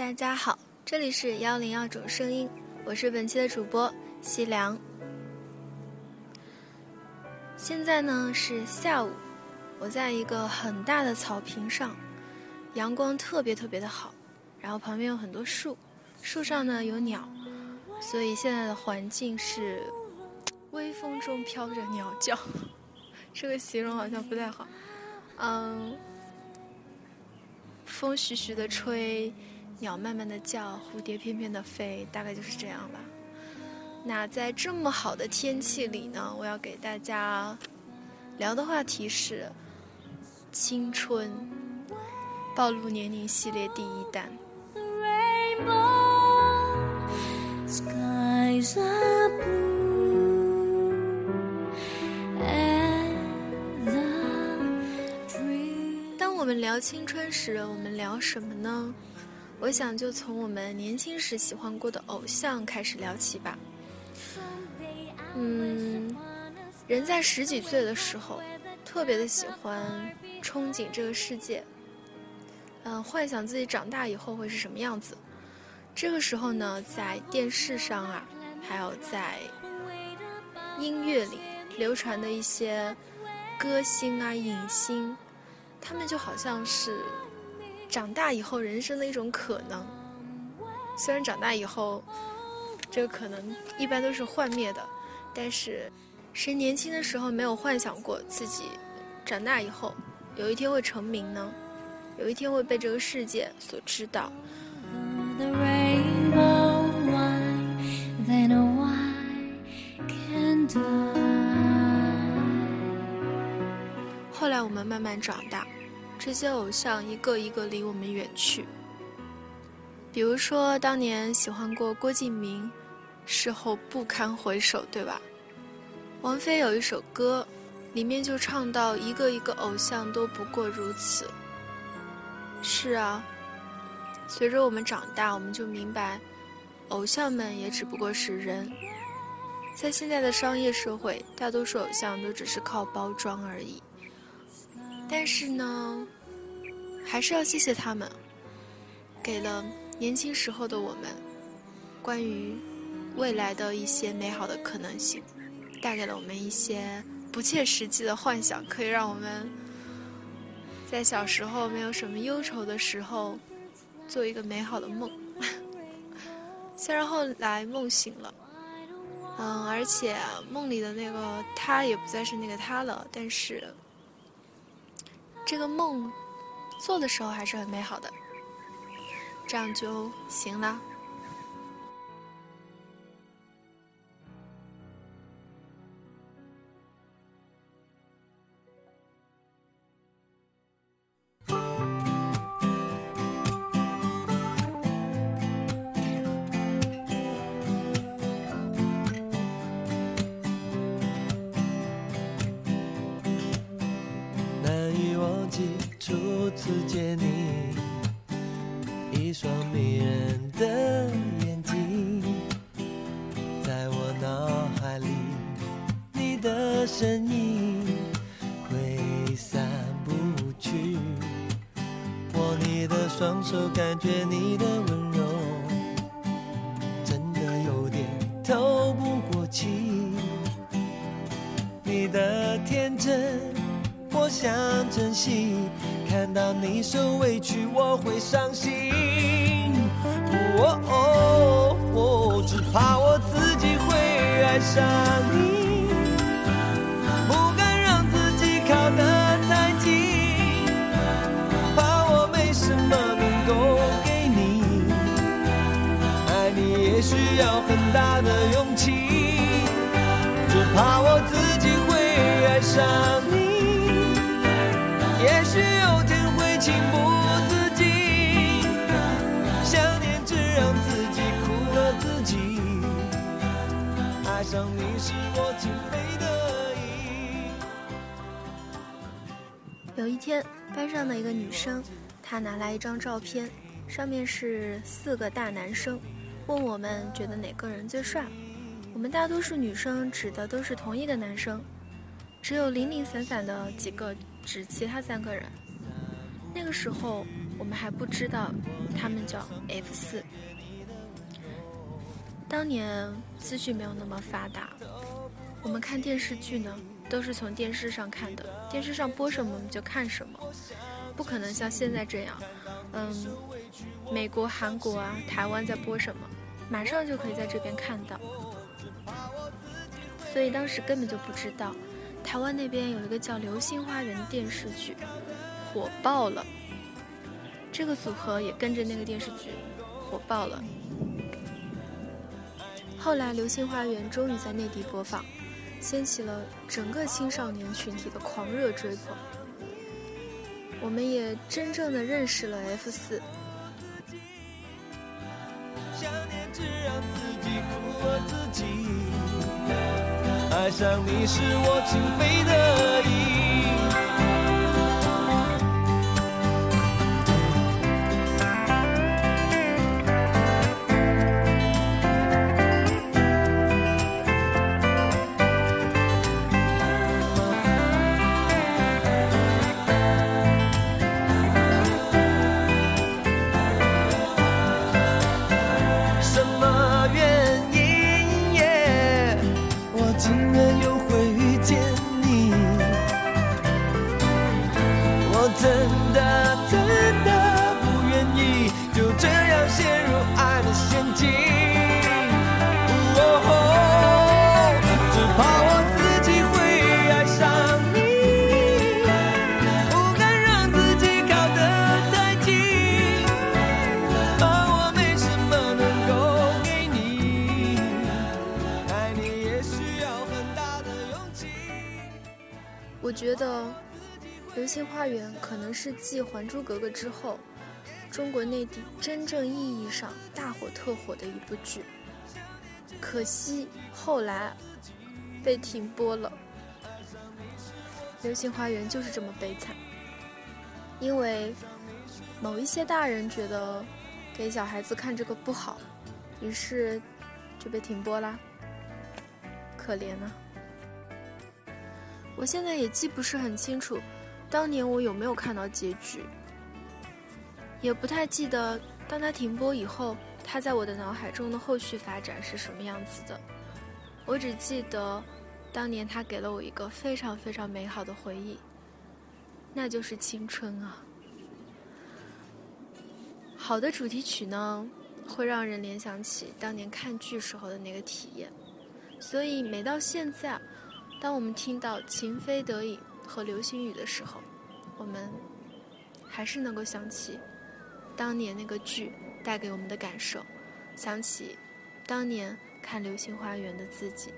大家好，这里是幺零幺种声音，我是本期的主播西凉。现在呢是下午，我在一个很大的草坪上，阳光特别特别的好，然后旁边有很多树，树上呢有鸟，所以现在的环境是微风中飘着鸟叫，这个形容好像不太好，嗯，风徐徐的吹。鸟慢慢的叫，蝴蝶翩翩的飞，大概就是这样吧。那在这么好的天气里呢，我要给大家聊的话题是青春暴露年龄系列第一弹。当我们聊青春时，我们聊什么呢？我想就从我们年轻时喜欢过的偶像开始聊起吧。嗯，人在十几岁的时候，特别的喜欢憧憬这个世界，嗯，幻想自己长大以后会是什么样子。这个时候呢，在电视上啊，还有在音乐里流传的一些歌星啊、影星，他们就好像是。长大以后人生的一种可能，虽然长大以后，这个可能一般都是幻灭的，但是谁年轻的时候没有幻想过自己长大以后有一天会成名呢？有一天会被这个世界所知道。后来我们慢慢长大。这些偶像一个一个离我们远去。比如说，当年喜欢过郭敬明，事后不堪回首，对吧？王菲有一首歌，里面就唱到：“一个一个偶像都不过如此。”是啊，随着我们长大，我们就明白，偶像们也只不过是人。在现在的商业社会，大多数偶像都只是靠包装而已。但是呢，还是要谢谢他们，给了年轻时候的我们关于未来的一些美好的可能性，带给了我们一些不切实际的幻想，可以让我们在小时候没有什么忧愁的时候做一个美好的梦。虽然后来梦醒了，嗯，而且梦里的那个他也不再是那个他了，但是。这个梦做的时候还是很美好的，这样就行了。手感觉你上你是我情非得已。有一天，班上的一个女生，她拿来一张照片，上面是四个大男生。问我们觉得哪个人最帅？我们大多数女生指的都是同一个男生，只有零零散散的几个指其他三个人。那个时候我们还不知道他们叫 F 四。当年资讯没有那么发达，我们看电视剧呢，都是从电视上看的，电视上播什么我们就看什么，不可能像现在这样，嗯，美国、韩国啊、台湾在播什么，马上就可以在这边看到。所以当时根本就不知道，台湾那边有一个叫《流星花园》的电视剧，火爆了。这个组合也跟着那个电视剧火爆了。后来，《流星花园》终于在内地播放，掀起了整个青少年群体的狂热追捧。我们也真正的认识了 F 四。爱上你是我情非得已。是继《还珠格格》之后，中国内地真正意义上大火特火的一部剧。可惜后来被停播了，《流星花园》就是这么悲惨。因为某一些大人觉得给小孩子看这个不好，于是就被停播啦。可怜啊！我现在也记不是很清楚，当年我有没有看到结局，也不太记得当它停播以后，它在我的脑海中的后续发展是什么样子的。我只记得，当年它给了我一个非常非常美好的回忆，那就是青春啊。好的主题曲呢，会让人联想起当年看剧时候的那个体验，所以每到现在。当我们听到《情非得已》和《流星雨》的时候，我们还是能够想起当年那个剧带给我们的感受，想起当年看《流星花园》的自己。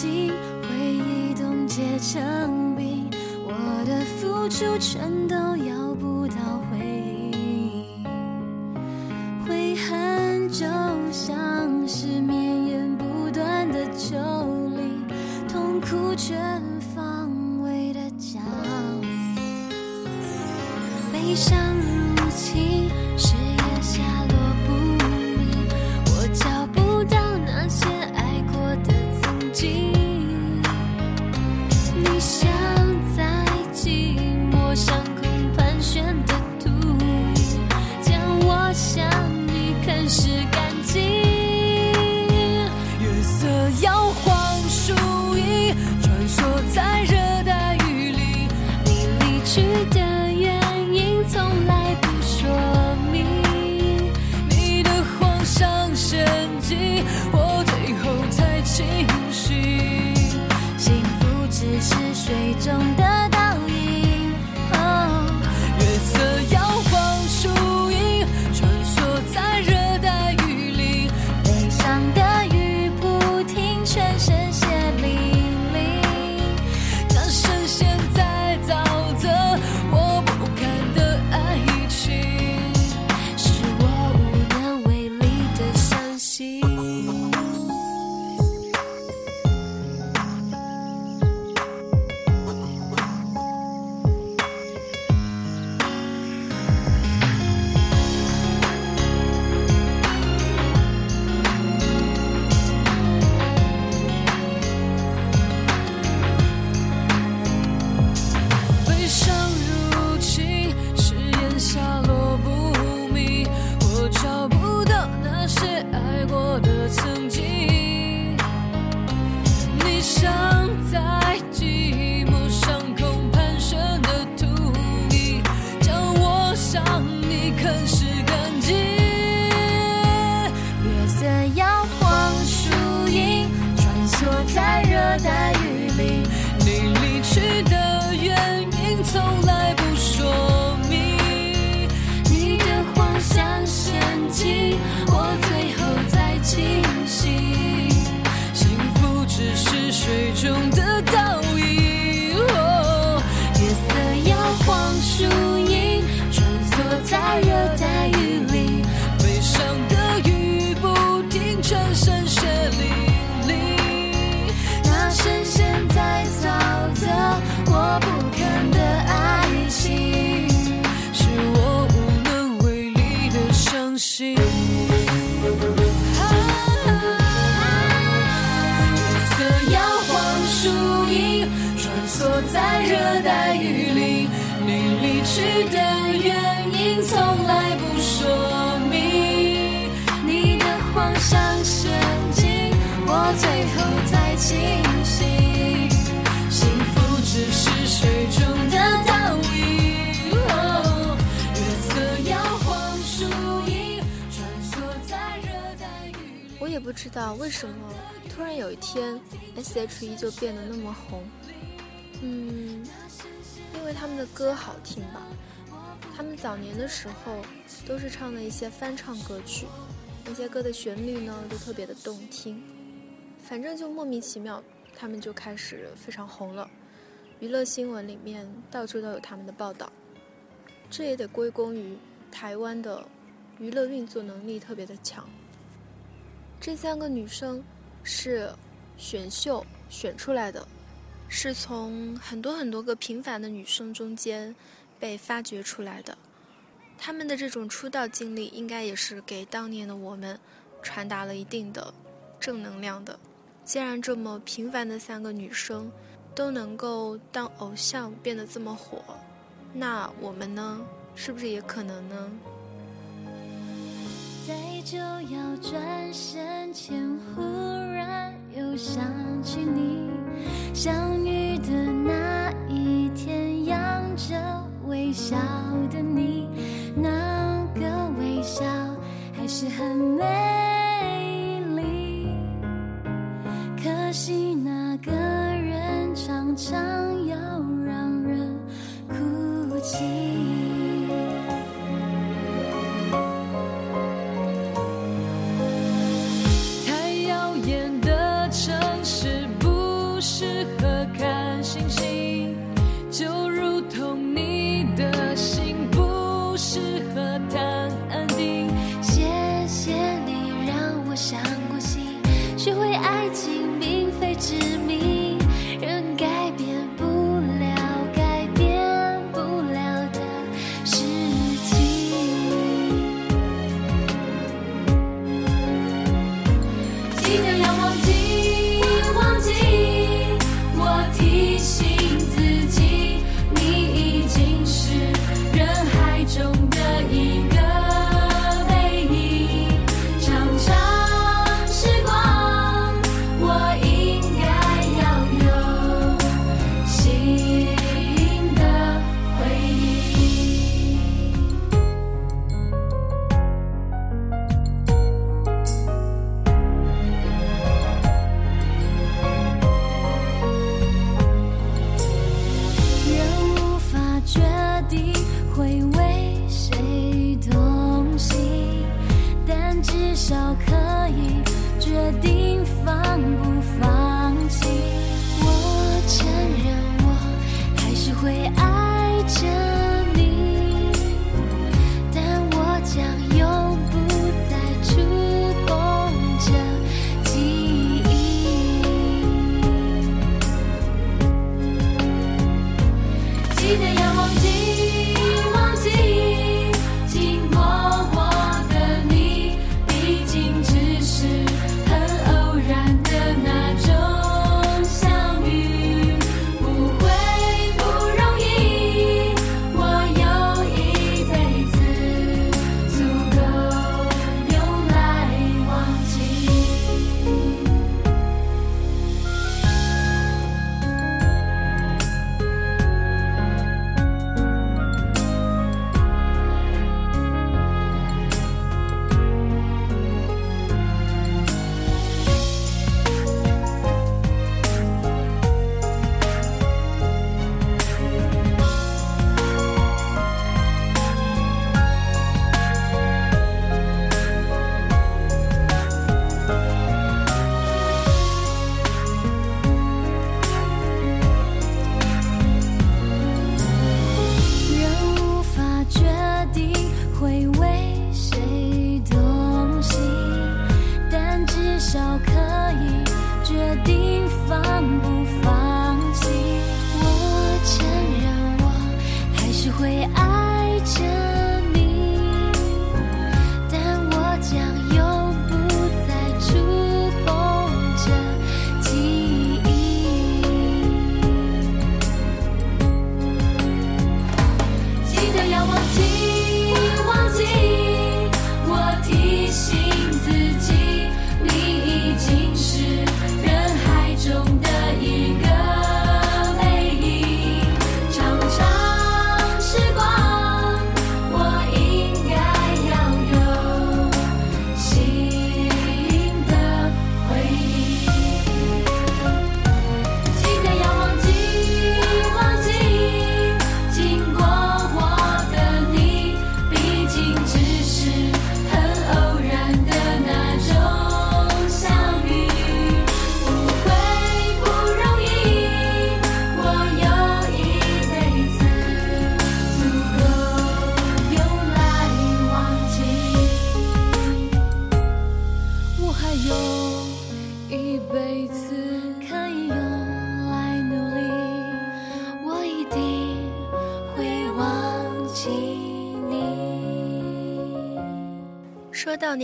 心，回忆冻结成冰，我的付出全都要不到回应。悔恨就像是绵延不断的丘陵，痛苦全方位的降临。悲伤如。我最后才清醒。幸福只是水中的我也不知道为什么突然有一天 S H E 就变得那么红。嗯，因为他们的歌好听吧。他们早年的时候都是唱的一些翻唱歌曲，那些歌的旋律呢都特别的动听。反正就莫名其妙，他们就开始非常红了。娱乐新闻里面到处都有他们的报道。这也得归功于台湾的娱乐运作能力特别的强。这三个女生是选秀选出来的，是从很多很多个平凡的女生中间被发掘出来的。她们的这种出道经历，应该也是给当年的我们传达了一定的正能量的。既然这么平凡的三个女生都能够当偶像变得这么火，那我们呢，是不是也可能呢？在就要转身前，忽然又想起你。相遇的那一天，扬着微笑的你，那个微笑还是很美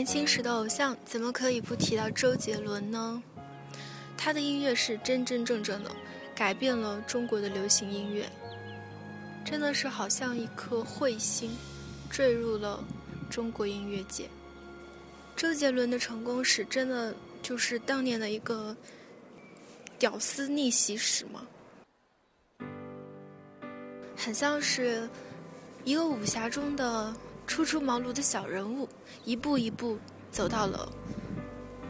年轻时的偶像，怎么可以不提到周杰伦呢？他的音乐是真真正正的改变了中国的流行音乐，真的是好像一颗彗星坠入了中国音乐界。周杰伦的成功史真的就是当年的一个屌丝逆袭史吗？很像是一个武侠中的初出茅庐的小人物，一步一步走到了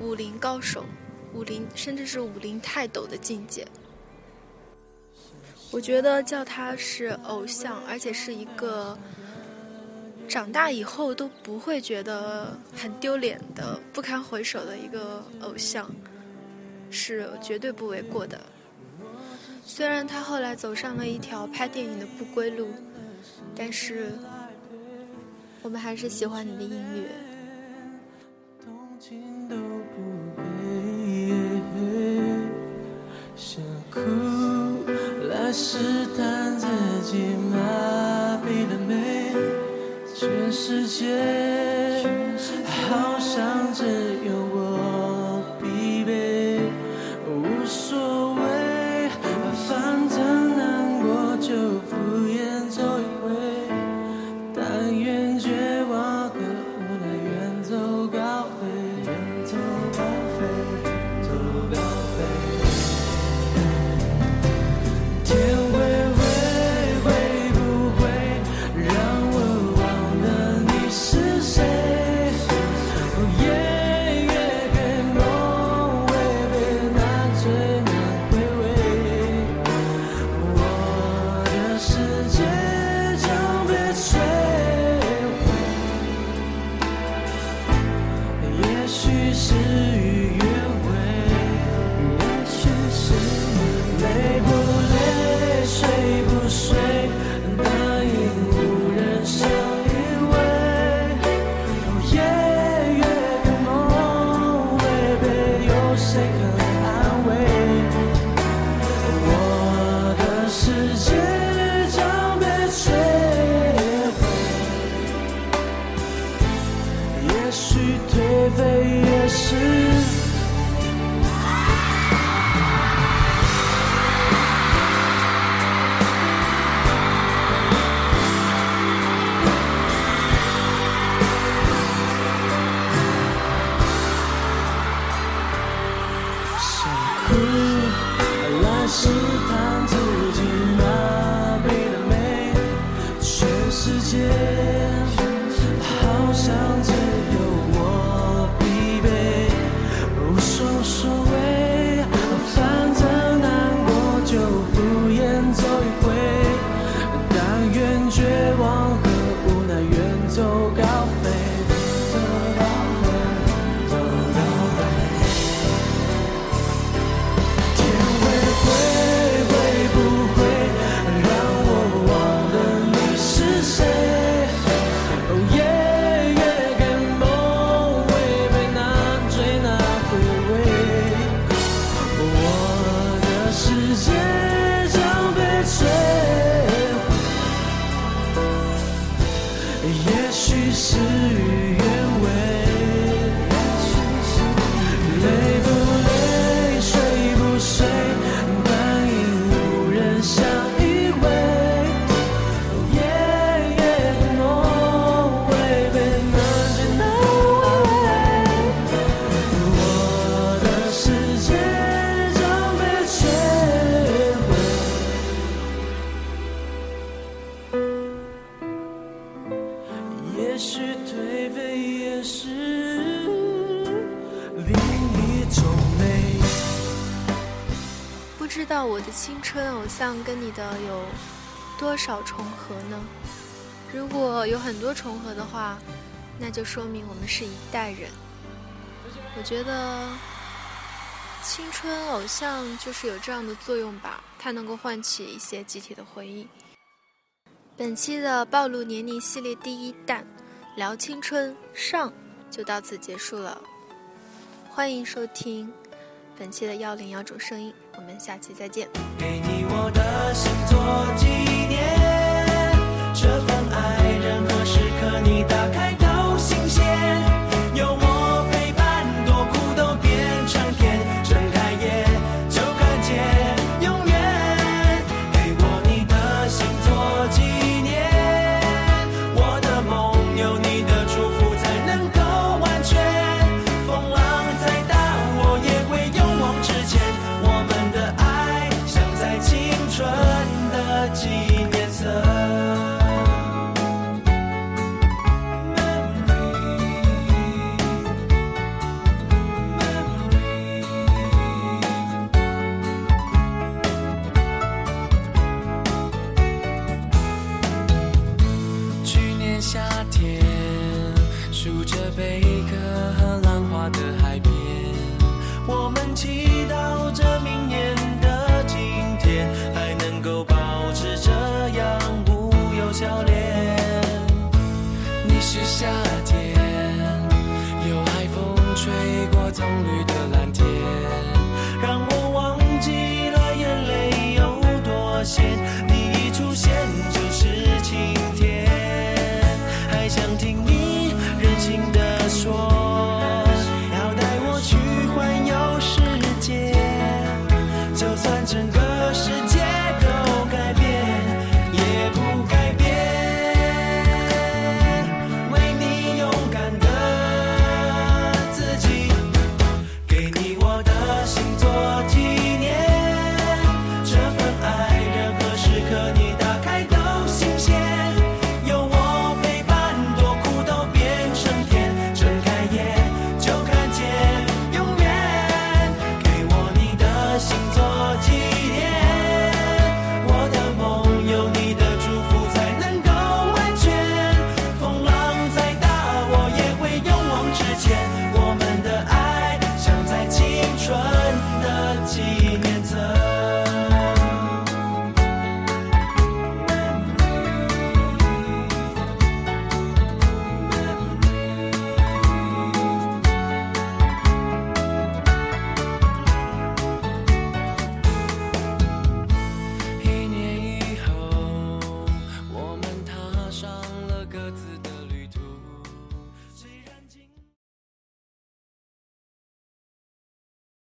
武林高手、武林甚至是武林泰斗的境界。我觉得叫他是偶像，而且是一个长大以后都不会觉得很丢脸的、不堪回首的一个偶像，是绝对不为过的。虽然他后来走上了一条拍电影的不归路，但是我们还是喜欢你的音乐。动情都不配，想哭来试探自己麻痹了没？全世界好像只也许是雨。多少重合呢？如果有很多重合的话，那就说明我们是一代人。我觉得青春偶像就是有这样的作用吧，它能够唤起一些集体的回忆。本期的暴露年龄系列第一弹聊青春上就到此结束了，欢迎收听本期的幺零幺种声音，我们下期再见。给你我的心做纪念，这份爱任何时刻你夏天数着贝壳和浪花的